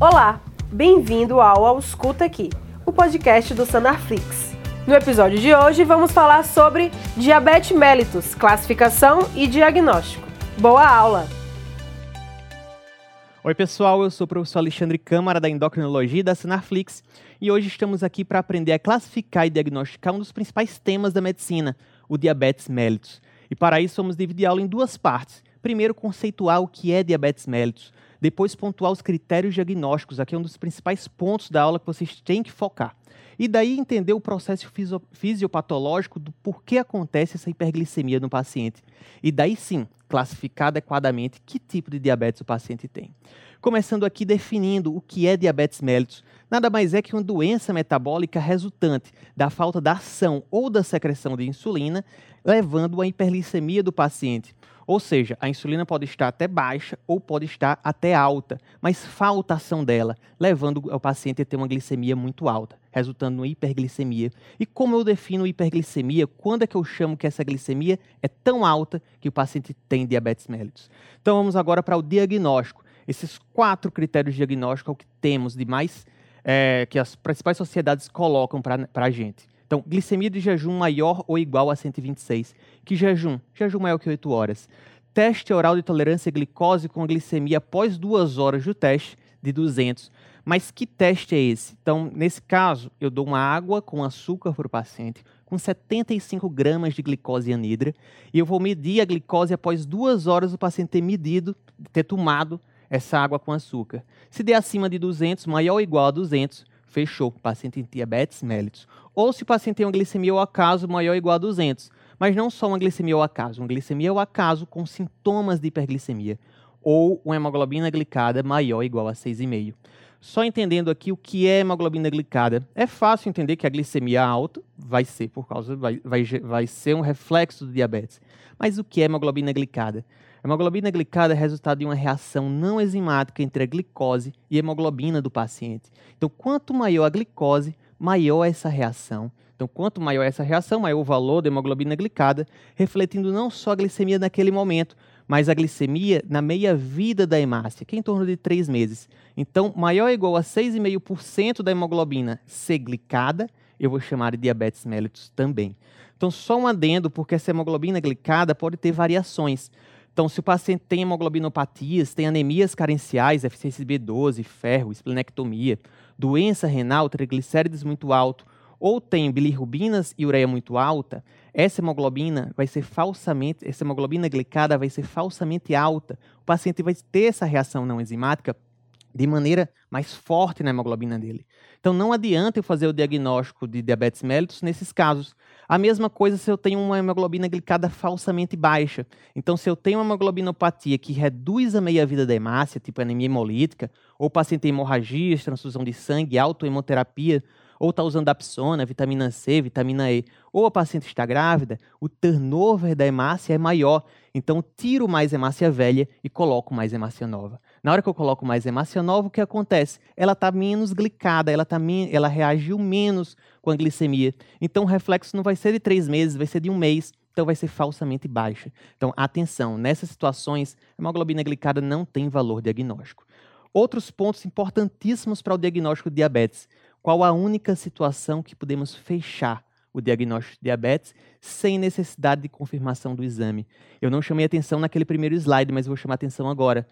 Olá, bem-vindo ao Ausculta Aqui, o podcast do Sanarflix. No episódio de hoje vamos falar sobre diabetes mellitus, classificação e diagnóstico. Boa aula! Oi pessoal, eu sou o professor Alexandre Câmara da Endocrinologia da Sanarflix e hoje estamos aqui para aprender a classificar e diagnosticar um dos principais temas da medicina, o diabetes mellitus. E para isso vamos dividir a aula em duas partes. Primeiro, conceituar o que é diabetes mellitus. Depois, pontuar os critérios diagnósticos. Aqui é um dos principais pontos da aula que vocês têm que focar. E daí entender o processo fisiopatológico do porquê acontece essa hiperglicemia no paciente. E daí sim, classificar adequadamente que tipo de diabetes o paciente tem. Começando aqui definindo o que é diabetes mellitus. Nada mais é que uma doença metabólica resultante da falta da ação ou da secreção de insulina, levando à hiperglicemia do paciente. Ou seja, a insulina pode estar até baixa ou pode estar até alta, mas falta ação dela, levando o paciente a ter uma glicemia muito alta, resultando em hiperglicemia. E como eu defino hiperglicemia? Quando é que eu chamo que essa glicemia é tão alta que o paciente tem diabetes mellitus? Então vamos agora para o diagnóstico. Esses quatro critérios diagnósticos é o que temos de mais é, que as principais sociedades colocam para a gente. Então, glicemia de jejum maior ou igual a 126. Que jejum? Jejum maior que 8 horas. Teste oral de tolerância à glicose com glicemia após duas horas do teste de 200. Mas que teste é esse? Então, nesse caso, eu dou uma água com açúcar para o paciente, com 75 gramas de glicose anidra, e eu vou medir a glicose após duas horas do paciente ter medido, ter tomado essa água com açúcar. Se der acima de 200, maior ou igual a 200, fechou, paciente tem diabetes mellitus. Ou se o paciente tem uma glicemia ao acaso maior ou igual a 200. Mas não só uma glicemia ao acaso, uma glicemia ao acaso com sintomas de hiperglicemia. Ou uma hemoglobina glicada maior ou igual a 6,5. Só entendendo aqui o que é hemoglobina glicada. É fácil entender que a glicemia alta vai ser por causa, vai, vai, vai ser um reflexo do diabetes. Mas o que é hemoglobina glicada? Hemoglobina glicada é resultado de uma reação não enzimática entre a glicose e a hemoglobina do paciente. Então, quanto maior a glicose, maior essa reação. Então, quanto maior essa reação, maior o valor da hemoglobina glicada, refletindo não só a glicemia naquele momento, mas a glicemia na meia-vida da hemácia, que é em torno de 3 meses. Então, maior ou igual a 6,5% da hemoglobina ser glicada, eu vou chamar de diabetes mellitus também. Então, só um adendo, porque essa hemoglobina glicada pode ter variações. Então, se o paciente tem hemoglobinopatias, tem anemias carenciais, deficiência de B12, ferro, esplenectomia, doença renal, triglicérides muito alto, ou tem bilirrubinas e ureia muito alta, essa hemoglobina vai ser falsamente, essa hemoglobina glicada vai ser falsamente alta. O paciente vai ter essa reação não enzimática de maneira mais forte na hemoglobina dele. Então não adianta eu fazer o diagnóstico de diabetes mellitus nesses casos. A mesma coisa se eu tenho uma hemoglobina glicada falsamente baixa. Então se eu tenho uma hemoglobinopatia que reduz a meia-vida da hemácia, tipo anemia hemolítica, ou o paciente tem hemorragias, transfusão de sangue, autohemoterapia, ou está usando apsona, vitamina C, vitamina E, ou a paciente está grávida, o turnover da hemácia é maior. Então, tiro mais hemácia velha e coloco mais hemácia nova. Na hora que eu coloco mais hemácia nova, o que acontece? Ela está menos glicada, ela, tá ela reagiu menos com a glicemia. Então, o reflexo não vai ser de três meses, vai ser de um mês. Então, vai ser falsamente baixa. Então, atenção, nessas situações, a hemoglobina glicada não tem valor diagnóstico. Outros pontos importantíssimos para o diagnóstico de diabetes. Qual a única situação que podemos fechar o diagnóstico de diabetes sem necessidade de confirmação do exame? Eu não chamei atenção naquele primeiro slide, mas vou chamar atenção agora.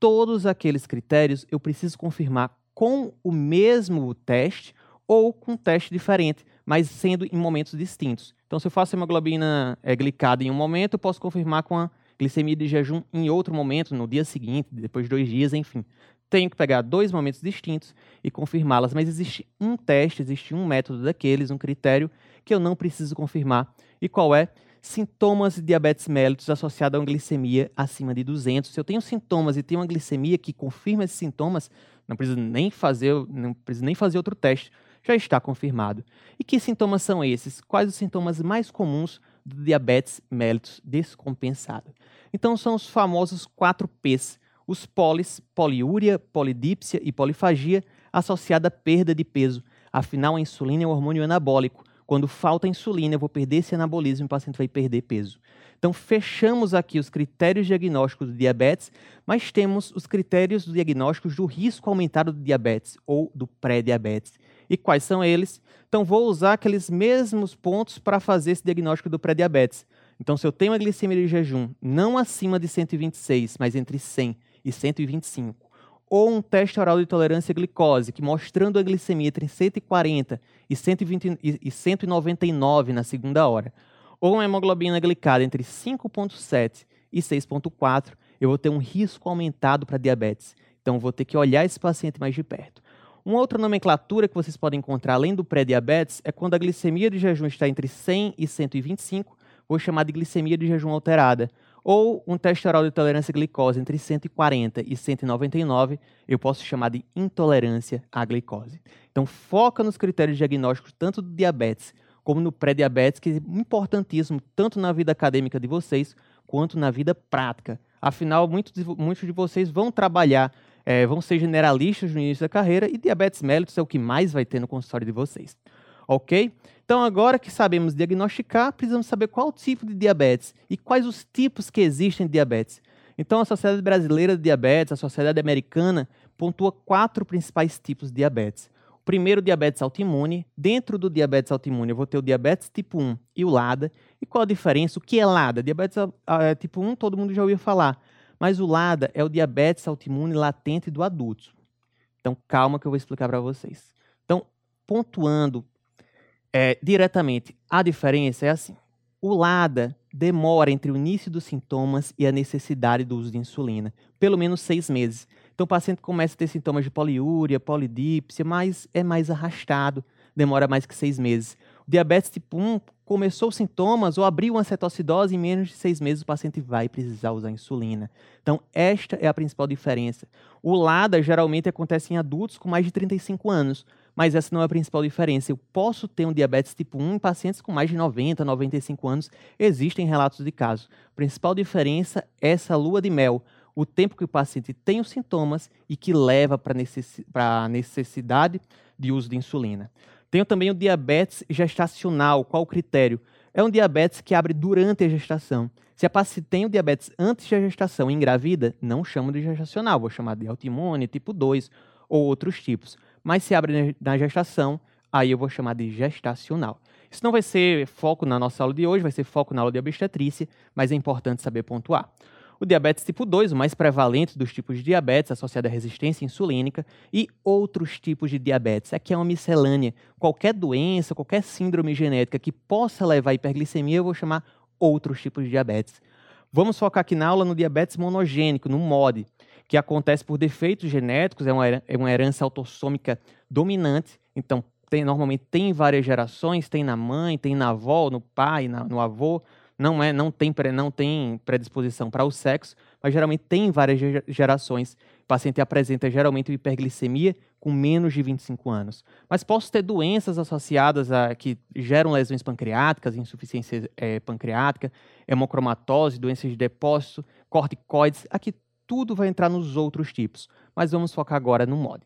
Todos aqueles critérios eu preciso confirmar com o mesmo teste ou com um teste diferente, mas sendo em momentos distintos. Então, se eu faço hemoglobina é, glicada em um momento, eu posso confirmar com a glicemia de jejum em outro momento, no dia seguinte, depois de dois dias, enfim tenho que pegar dois momentos distintos e confirmá-las, mas existe um teste, existe um método daqueles, um critério que eu não preciso confirmar. E qual é? Sintomas de diabetes mellitus associado a uma glicemia acima de 200. Se eu tenho sintomas e tenho uma glicemia que confirma esses sintomas, não preciso nem fazer, não preciso nem fazer outro teste, já está confirmado. E que sintomas são esses? Quais os sintomas mais comuns do diabetes mellitus descompensado? Então são os famosos 4 Ps os polis, poliúria, polidípsia e polifagia associada à perda de peso. Afinal, a insulina é um hormônio anabólico. Quando falta insulina, eu vou perder esse anabolismo e o paciente vai perder peso. Então, fechamos aqui os critérios diagnósticos do diabetes, mas temos os critérios diagnósticos do risco aumentado do diabetes ou do pré-diabetes. E quais são eles? Então, vou usar aqueles mesmos pontos para fazer esse diagnóstico do pré-diabetes. Então, se eu tenho uma glicemia de jejum não acima de 126, mas entre 100 e 125, ou um teste oral de tolerância à glicose, que mostrando a glicemia entre 140 e, 120, e 199 na segunda hora, ou uma hemoglobina glicada entre 5,7 e 6,4, eu vou ter um risco aumentado para diabetes. Então, vou ter que olhar esse paciente mais de perto. Uma outra nomenclatura que vocês podem encontrar além do pré-diabetes é quando a glicemia de jejum está entre 100 e 125, vou chamar de glicemia de jejum alterada. Ou um teste oral de tolerância à glicose entre 140 e 199, eu posso chamar de intolerância à glicose. Então, foca nos critérios diagnósticos tanto do diabetes como no pré-diabetes, que é importantíssimo tanto na vida acadêmica de vocês quanto na vida prática. Afinal, muitos de, muitos de vocês vão trabalhar, é, vão ser generalistas no início da carreira e diabetes mellitus é o que mais vai ter no consultório de vocês. Ok? Então, agora que sabemos diagnosticar, precisamos saber qual tipo de diabetes e quais os tipos que existem de diabetes. Então, a Sociedade Brasileira de Diabetes, a Sociedade Americana, pontua quatro principais tipos de diabetes. Primeiro, diabetes autoimune. Dentro do diabetes autoimune, eu vou ter o diabetes tipo 1 e o LADA. E qual a diferença? O que é LADA? Diabetes uh, tipo 1, todo mundo já ouviu falar. Mas o LADA é o diabetes autoimune latente do adulto. Então, calma que eu vou explicar para vocês. Então, pontuando é, diretamente, a diferença é assim. O LADA demora entre o início dos sintomas e a necessidade do uso de insulina, pelo menos seis meses. Então o paciente começa a ter sintomas de poliúria, polidípsia, mas é mais arrastado, demora mais que seis meses. O diabetes tipo 1 começou os sintomas ou abriu uma cetoacidose, em menos de seis meses o paciente vai precisar usar insulina. Então, esta é a principal diferença. O LADA geralmente acontece em adultos com mais de 35 anos, mas essa não é a principal diferença. Eu posso ter um diabetes tipo 1 em pacientes com mais de 90, 95 anos. Existem relatos de casos. A principal diferença é essa lua de mel o tempo que o paciente tem os sintomas e que leva para a necessidade de uso de insulina. Tenho também o diabetes gestacional. Qual o critério? É um diabetes que abre durante a gestação. Se a paciente tem o diabetes antes da gestação e engravida, não chamo de gestacional, vou chamar de autoimune, tipo 2 ou outros tipos. Mas se abre na gestação, aí eu vou chamar de gestacional. Isso não vai ser foco na nossa aula de hoje, vai ser foco na aula de obstetrícia, mas é importante saber pontuar. O diabetes tipo 2, o mais prevalente dos tipos de diabetes associado à resistência insulínica, e outros tipos de diabetes. Aqui é uma miscelânea. Qualquer doença, qualquer síndrome genética que possa levar à hiperglicemia, eu vou chamar outros tipos de diabetes. Vamos focar aqui na aula no diabetes monogênico, no MOD, que acontece por defeitos genéticos, é uma, é uma herança autossômica dominante, então tem, normalmente tem várias gerações, tem na mãe, tem na avó, no pai, na, no avô, não é, não tem, não tem predisposição para o sexo, mas geralmente tem várias gerações. O paciente apresenta geralmente hiperglicemia com menos de 25 anos. Mas posso ter doenças associadas a que geram lesões pancreáticas, insuficiência é, pancreática, hemocromatose, doenças de depósito, corticoides. Aqui tudo vai entrar nos outros tipos, mas vamos focar agora no MOD.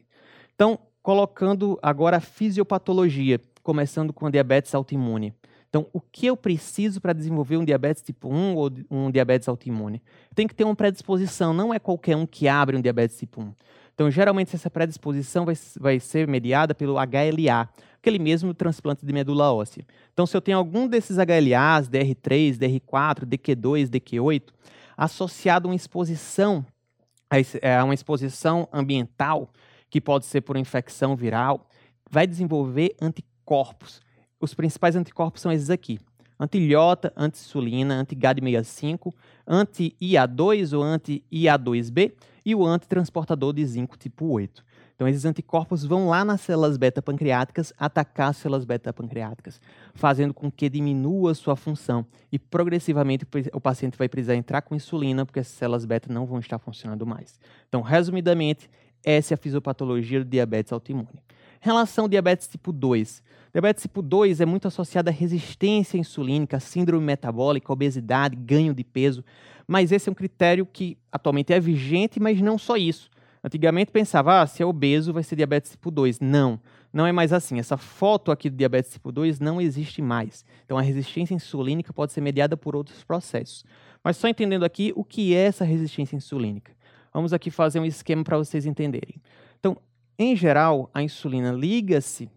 Então, colocando agora a fisiopatologia, começando com a diabetes autoimune. Então, o que eu preciso para desenvolver um diabetes tipo 1 ou um diabetes autoimune? Tem que ter uma predisposição, não é qualquer um que abre um diabetes tipo 1. Então, geralmente, essa predisposição vai, vai ser mediada pelo HLA, aquele mesmo transplante de medula óssea. Então, se eu tenho algum desses HLAs, DR3, DR4, DQ2, DQ8, associado a uma exposição, a uma exposição ambiental, que pode ser por infecção viral, vai desenvolver anticorpos os principais anticorpos são esses aqui. Antilhota, anti-insulina, anti-GAD65, anti-IA2 ou anti-IA2B e o antitransportador de zinco tipo 8. Então, esses anticorpos vão lá nas células beta-pancreáticas atacar as células beta-pancreáticas, fazendo com que diminua sua função e progressivamente o paciente vai precisar entrar com insulina porque as células beta não vão estar funcionando mais. Então, resumidamente, essa é a fisiopatologia do diabetes autoimune. Relação ao diabetes tipo 2. Diabetes tipo 2 é muito associado à resistência insulínica, síndrome metabólica, obesidade, ganho de peso. Mas esse é um critério que atualmente é vigente, mas não só isso. Antigamente pensava, ah, se é obeso vai ser diabetes tipo 2. Não, não é mais assim. Essa foto aqui do diabetes tipo 2 não existe mais. Então a resistência insulínica pode ser mediada por outros processos. Mas só entendendo aqui o que é essa resistência insulínica. Vamos aqui fazer um esquema para vocês entenderem. Então, em geral, a insulina liga-se,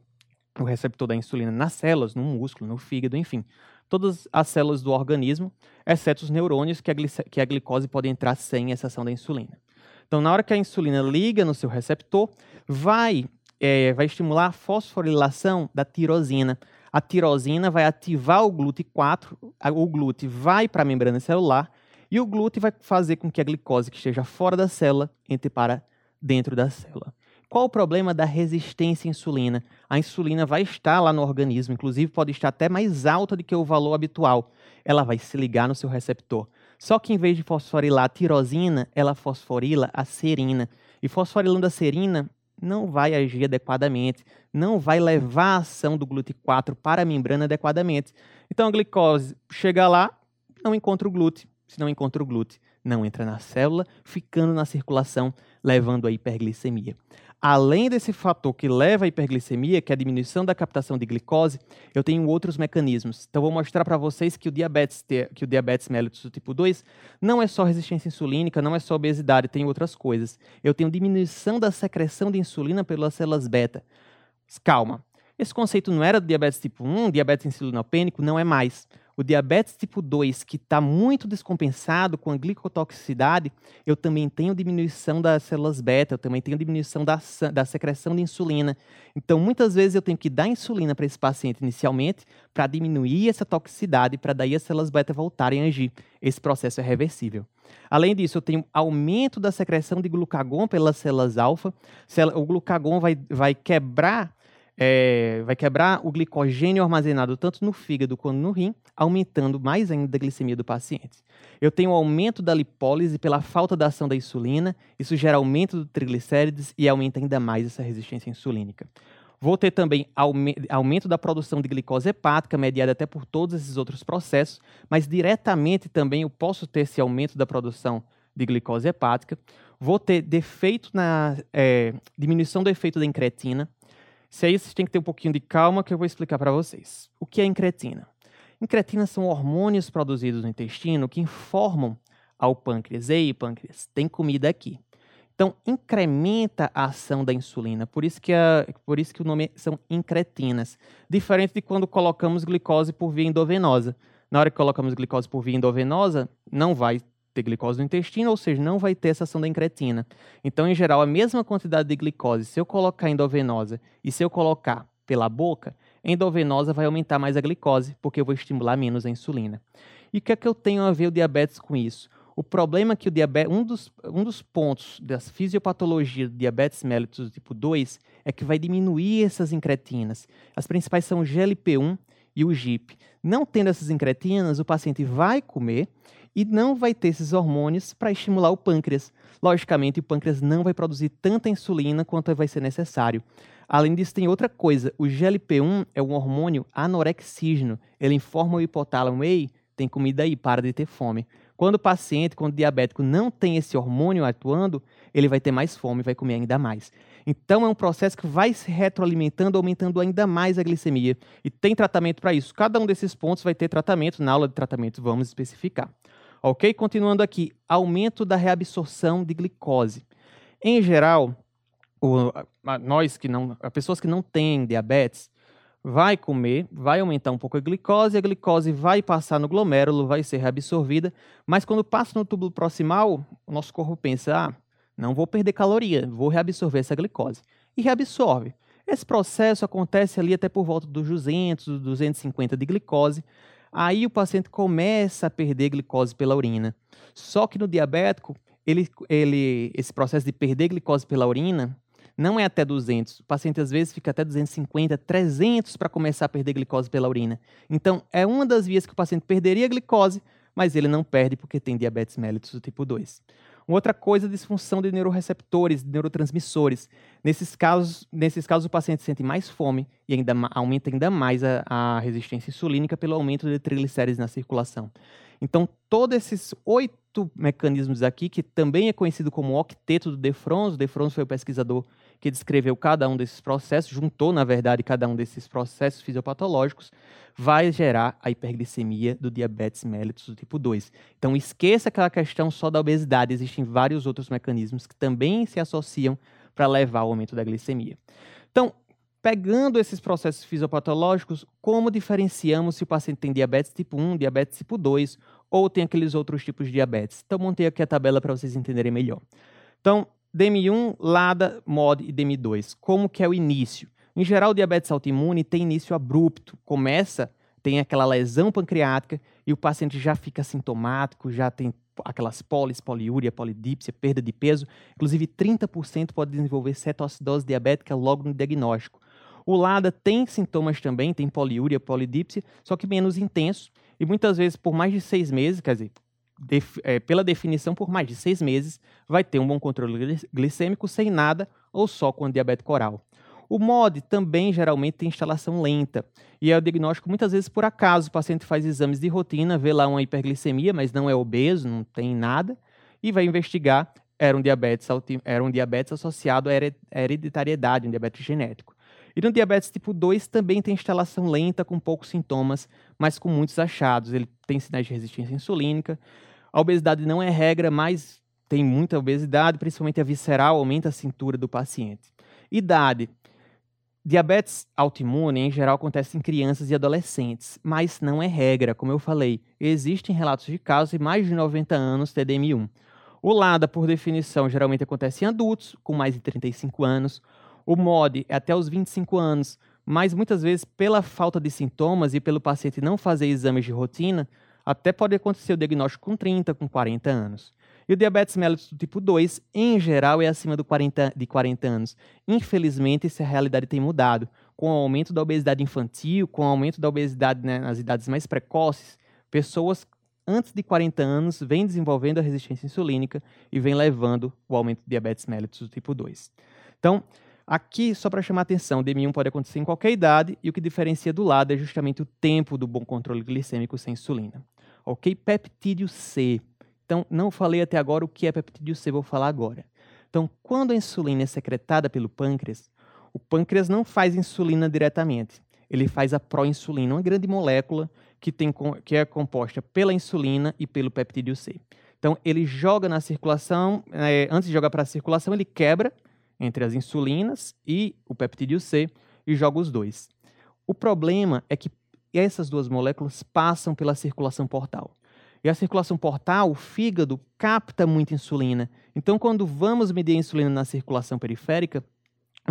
o receptor da insulina nas células, no músculo, no fígado, enfim, todas as células do organismo, exceto os neurônios, que a, que a glicose pode entrar sem essa ação da insulina. Então, na hora que a insulina liga no seu receptor, vai, é, vai estimular a fosforilação da tirosina. A tirosina vai ativar o GLUT4, o GLUT vai para a membrana celular e o GLUT vai fazer com que a glicose que esteja fora da célula entre para dentro da célula. Qual o problema da resistência à insulina? A insulina vai estar lá no organismo, inclusive pode estar até mais alta do que o valor habitual. Ela vai se ligar no seu receptor. Só que em vez de fosforilar a tirosina, ela fosforila a serina. E fosforilando a serina não vai agir adequadamente, não vai levar a ação do GLUT4 para a membrana adequadamente. Então a glicose chega lá, não encontra o GLUT. Se não encontra o GLUT, não entra na célula, ficando na circulação, levando a hiperglicemia. Além desse fator que leva à hiperglicemia, que é a diminuição da captação de glicose, eu tenho outros mecanismos. Então, vou mostrar para vocês que o diabetes, que o diabetes mellitus do tipo 2 não é só resistência insulínica, não é só obesidade, tem outras coisas. Eu tenho diminuição da secreção de insulina pelas células beta. Calma, esse conceito não era do diabetes tipo 1, diabetes insulinopênico, não é mais. O diabetes tipo 2, que está muito descompensado com a glicotoxicidade, eu também tenho diminuição das células beta, eu também tenho diminuição da, da secreção de insulina. Então, muitas vezes eu tenho que dar insulina para esse paciente inicialmente para diminuir essa toxicidade, para daí as células beta voltarem a agir. Esse processo é reversível. Além disso, eu tenho aumento da secreção de glucagon pelas células alfa. O glucagon vai, vai quebrar é, vai quebrar o glicogênio armazenado tanto no fígado quanto no rim, aumentando mais ainda a glicemia do paciente. Eu tenho aumento da lipólise pela falta da ação da insulina, isso gera aumento do triglicérides e aumenta ainda mais essa resistência insulínica. Vou ter também aumento da produção de glicose hepática, mediada até por todos esses outros processos, mas diretamente também eu posso ter esse aumento da produção de glicose hepática. Vou ter defeito na é, diminuição do efeito da incretina, se é isso, vocês têm que ter um pouquinho de calma que eu vou explicar para vocês. O que é incretina? Incretina são hormônios produzidos no intestino que informam ao pâncreas, ei pâncreas, tem comida aqui. Então, incrementa a ação da insulina, por isso que, a, por isso que o nome são incretinas. Diferente de quando colocamos glicose por via endovenosa. Na hora que colocamos glicose por via endovenosa, não vai ter glicose no intestino, ou seja, não vai ter essa ação da incretina. Então, em geral, a mesma quantidade de glicose, se eu colocar endovenosa e se eu colocar pela boca, endovenosa vai aumentar mais a glicose, porque eu vou estimular menos a insulina. E o que é que eu tenho a ver o diabetes com isso? O problema é que o diabetes, um dos, um dos pontos da fisiopatologia do diabetes mellitus tipo 2 é que vai diminuir essas incretinas. As principais são o GLP-1 e o GIP. Não tendo essas incretinas, o paciente vai comer e não vai ter esses hormônios para estimular o pâncreas. Logicamente, o pâncreas não vai produzir tanta insulina quanto vai ser necessário. Além disso, tem outra coisa. O GLP-1 é um hormônio anorexígeno. Ele informa o hipotálamo, ei, tem comida aí, para de ter fome. Quando o paciente, quando o diabético não tem esse hormônio atuando, ele vai ter mais fome, vai comer ainda mais. Então é um processo que vai se retroalimentando, aumentando ainda mais a glicemia. E tem tratamento para isso. Cada um desses pontos vai ter tratamento. Na aula de tratamento vamos especificar. Ok? Continuando aqui, aumento da reabsorção de glicose. Em geral, o, nós que não, as pessoas que não têm diabetes, vai comer, vai aumentar um pouco a glicose, a glicose vai passar no glomérulo, vai ser reabsorvida, mas quando passa no túbulo proximal, o nosso corpo pensa, ah, não vou perder caloria, vou reabsorver essa glicose. E reabsorve. Esse processo acontece ali até por volta dos 200, 250 de glicose, Aí o paciente começa a perder glicose pela urina. Só que no diabético, ele, ele, esse processo de perder glicose pela urina não é até 200. O paciente às vezes fica até 250, 300 para começar a perder glicose pela urina. Então, é uma das vias que o paciente perderia glicose, mas ele não perde porque tem diabetes mellitus do tipo 2. Outra coisa, disfunção de neuroreceptores, de neurotransmissores. Nesses casos, nesses casos, o paciente sente mais fome e ainda aumenta ainda mais a, a resistência insulínica pelo aumento de triglicérides na circulação. Então, todos esses oito mecanismos aqui, que também é conhecido como octeto do De Frons, o De Frons foi o pesquisador que descreveu cada um desses processos, juntou, na verdade, cada um desses processos fisiopatológicos, vai gerar a hiperglicemia do diabetes mellitus do tipo 2. Então, esqueça aquela questão só da obesidade, existem vários outros mecanismos que também se associam para levar ao aumento da glicemia. Então, pegando esses processos fisiopatológicos, como diferenciamos se o paciente tem diabetes tipo 1, diabetes tipo 2 ou tem aqueles outros tipos de diabetes? Então, montei aqui a tabela para vocês entenderem melhor. Então, DM1, LADA, MOD e DM2. Como que é o início? Em geral, o diabetes autoimune tem início abrupto. Começa, tem aquela lesão pancreática e o paciente já fica sintomático, já tem aquelas polis, poliúria, polidípsia, perda de peso. Inclusive, 30% pode desenvolver cetoacidose diabética logo no diagnóstico. O LADA tem sintomas também, tem poliúria, polidípsia, só que menos intenso. E muitas vezes, por mais de seis meses, quer dizer, def, é, pela definição, por mais de seis meses, vai ter um bom controle glicêmico sem nada ou só com diabetes oral. O MOD também geralmente tem instalação lenta e é o diagnóstico muitas vezes por acaso. O paciente faz exames de rotina, vê lá uma hiperglicemia, mas não é obeso, não tem nada, e vai investigar. Era um diabetes, era um diabetes associado à hereditariedade, um diabetes genético. E no diabetes tipo 2 também tem instalação lenta, com poucos sintomas, mas com muitos achados. Ele tem sinais de resistência insulínica, a obesidade não é regra, mas tem muita obesidade, principalmente a visceral, aumenta a cintura do paciente. Idade. Diabetes autoimune, em geral, acontece em crianças e adolescentes, mas não é regra, como eu falei. Existem relatos de casos de mais de 90 anos TDM1. O LADA, por definição, geralmente acontece em adultos, com mais de 35 anos. O MOD é até os 25 anos, mas muitas vezes, pela falta de sintomas e pelo paciente não fazer exames de rotina, até pode acontecer o diagnóstico com 30, com 40 anos. E o diabetes mellitus do tipo 2, em geral, é acima do 40, de 40 anos. Infelizmente, essa realidade tem mudado. Com o aumento da obesidade infantil, com o aumento da obesidade né, nas idades mais precoces, pessoas antes de 40 anos vêm desenvolvendo a resistência insulínica e vêm levando o aumento do diabetes mellitus do tipo 2. Então, aqui, só para chamar a atenção, DM1 pode acontecer em qualquer idade e o que diferencia do lado é justamente o tempo do bom controle glicêmico sem insulina. Ok? Peptídeo C. Então, não falei até agora o que é peptídeo C, vou falar agora. Então, quando a insulina é secretada pelo pâncreas, o pâncreas não faz insulina diretamente. Ele faz a proinsulina, uma grande molécula que, tem, que é composta pela insulina e pelo peptídeo C. Então, ele joga na circulação, é, antes de jogar para a circulação, ele quebra entre as insulinas e o peptídeo C e joga os dois. O problema é que e essas duas moléculas passam pela circulação portal. E a circulação portal, o fígado, capta muita insulina. Então, quando vamos medir a insulina na circulação periférica,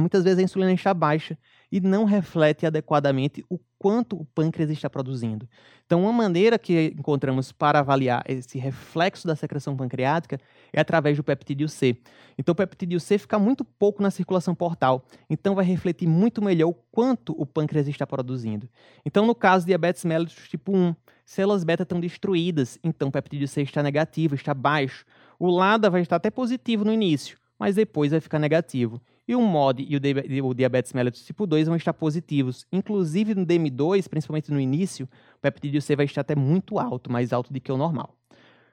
muitas vezes a insulina está baixa e não reflete adequadamente o quanto o pâncreas está produzindo. Então, uma maneira que encontramos para avaliar esse reflexo da secreção pancreática é através do peptídeo C. Então, o peptídeo C fica muito pouco na circulação portal, então vai refletir muito melhor o quanto o pâncreas está produzindo. Então, no caso de diabetes mellitus tipo 1, células beta estão destruídas, então o peptídeo C está negativo, está baixo. O LADA vai estar até positivo no início, mas depois vai ficar negativo. E o MOD e o, diabetes mellitus tipo 2 vão estar positivos. Inclusive no DM2, principalmente no início, o peptídeo C vai estar até muito alto, mais alto do que o normal.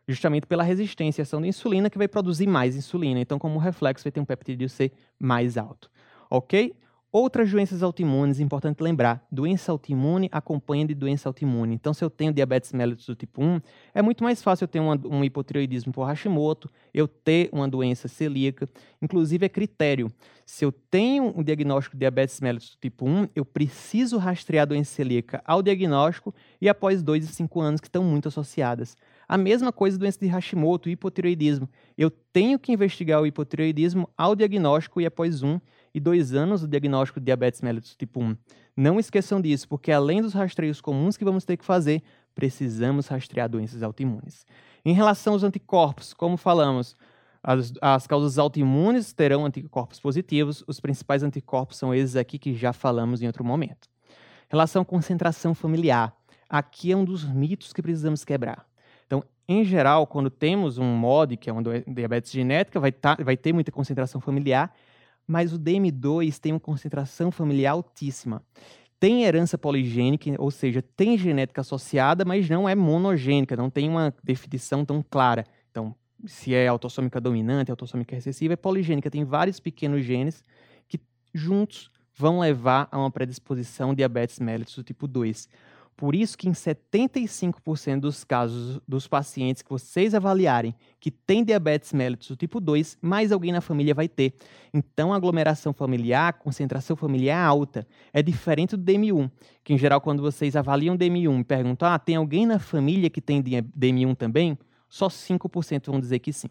Justamente pela resistência à ação da insulina, que vai produzir mais insulina. Então, como reflexo, vai ter um peptídeo C mais alto. Ok? Outras doenças autoimunes, importante lembrar, doença autoimune acompanha de doença autoimune. Então, se eu tenho diabetes mellitus do tipo 1, é muito mais fácil eu ter uma, um hipotireoidismo por Hashimoto, eu ter uma doença celíaca. Inclusive, é critério. Se eu tenho um diagnóstico de diabetes mellitus do tipo 1, eu preciso rastrear a doença celíaca ao diagnóstico e após 2 e 5 anos, que estão muito associadas. A mesma coisa doença de Hashimoto, hipotireoidismo. Eu tenho que investigar o hipotireoidismo ao diagnóstico e após um e dois anos do diagnóstico de diabetes mellitus tipo 1. Não esqueçam disso, porque além dos rastreios comuns que vamos ter que fazer, precisamos rastrear doenças autoimunes. Em relação aos anticorpos, como falamos, as, as causas autoimunes terão anticorpos positivos, os principais anticorpos são esses aqui que já falamos em outro momento. Em relação à concentração familiar, aqui é um dos mitos que precisamos quebrar. Então, em geral, quando temos um MOD, que é uma diabetes genética, vai, tá, vai ter muita concentração familiar, mas o DM2 tem uma concentração familiar altíssima. tem herança poligênica, ou seja, tem genética associada, mas não é monogênica, não tem uma definição tão clara. Então, se é autossômica dominante, autossômica recessiva, é poligênica, tem vários pequenos genes que juntos vão levar a uma predisposição diabetes mellitus do tipo 2. Por isso que em 75% dos casos dos pacientes que vocês avaliarem que tem diabetes mellitus do tipo 2, mais alguém na família vai ter. Então, a aglomeração familiar, a concentração familiar alta. É diferente do DM1, que em geral quando vocês avaliam DM1 e perguntam, ah, tem alguém na família que tem DM1 também? Só 5% vão dizer que sim.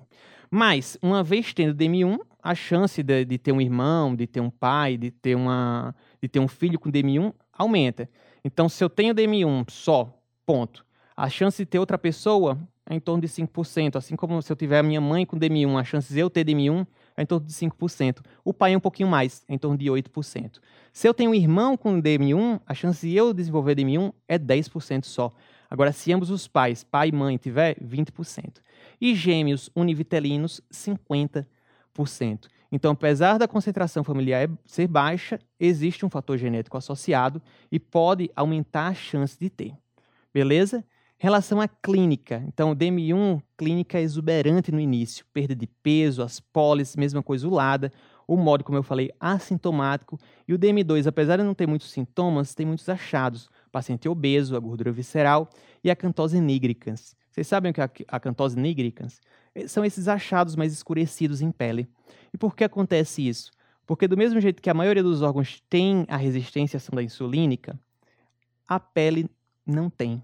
Mas, uma vez tendo DM1, a chance de, de ter um irmão, de ter um pai, de ter, uma, de ter um filho com DM1 aumenta. Então, se eu tenho DM1 só, ponto, a chance de ter outra pessoa é em torno de 5%. Assim como se eu tiver a minha mãe com DM1, a chance de eu ter DM1 é em torno de 5%. O pai é um pouquinho mais, é em torno de 8%. Se eu tenho um irmão com DM1, a chance de eu desenvolver DM1 é 10% só. Agora, se ambos os pais, pai e mãe, tiver, 20%. E gêmeos univitelinos, 50%. Então, apesar da concentração familiar ser baixa, existe um fator genético associado e pode aumentar a chance de ter. Beleza? Relação à clínica. Então, o DM1, clínica exuberante no início, perda de peso, as pólices, mesma coisa ulada, o modo, como eu falei, assintomático. E o DM2, apesar de não ter muitos sintomas, tem muitos achados. Paciente obeso, a gordura visceral e a cantose nigricans. Vocês sabem o que é a cantose nigricans? É, são esses achados mais escurecidos em pele. E por que acontece isso? Porque do mesmo jeito que a maioria dos órgãos tem a resistência à ação da insulínica, a pele não tem.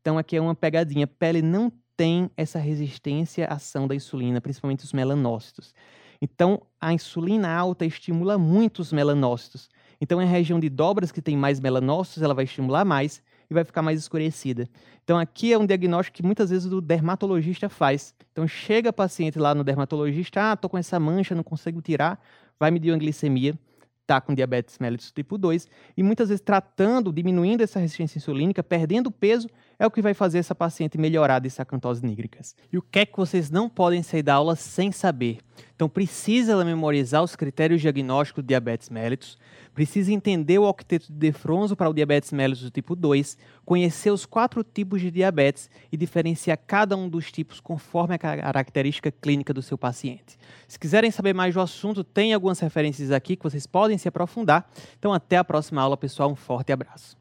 Então aqui é uma pegadinha. A pele não tem essa resistência à ação da insulina, principalmente os melanócitos. Então a insulina alta estimula muito os melanócitos. Então, em região de dobras que tem mais melanócitos, ela vai estimular mais e vai ficar mais escurecida. Então, aqui é um diagnóstico que muitas vezes o dermatologista faz. Então, chega paciente lá no dermatologista, ah, tô com essa mancha, não consigo tirar, vai medir uma glicemia, tá com diabetes mellitus tipo 2, e muitas vezes tratando, diminuindo essa resistência insulínica, perdendo peso, é o que vai fazer essa paciente melhorar dessa acantose nígricas. E o que é que vocês não podem sair da aula sem saber? Então, precisa memorizar os critérios diagnósticos de diabetes mellitus, precisa entender o octeto de Defronzo para o diabetes mellitus do tipo 2, conhecer os quatro tipos de diabetes e diferenciar cada um dos tipos conforme a característica clínica do seu paciente. Se quiserem saber mais do assunto, tem algumas referências aqui que vocês podem se aprofundar. Então, até a próxima aula, pessoal. Um forte abraço.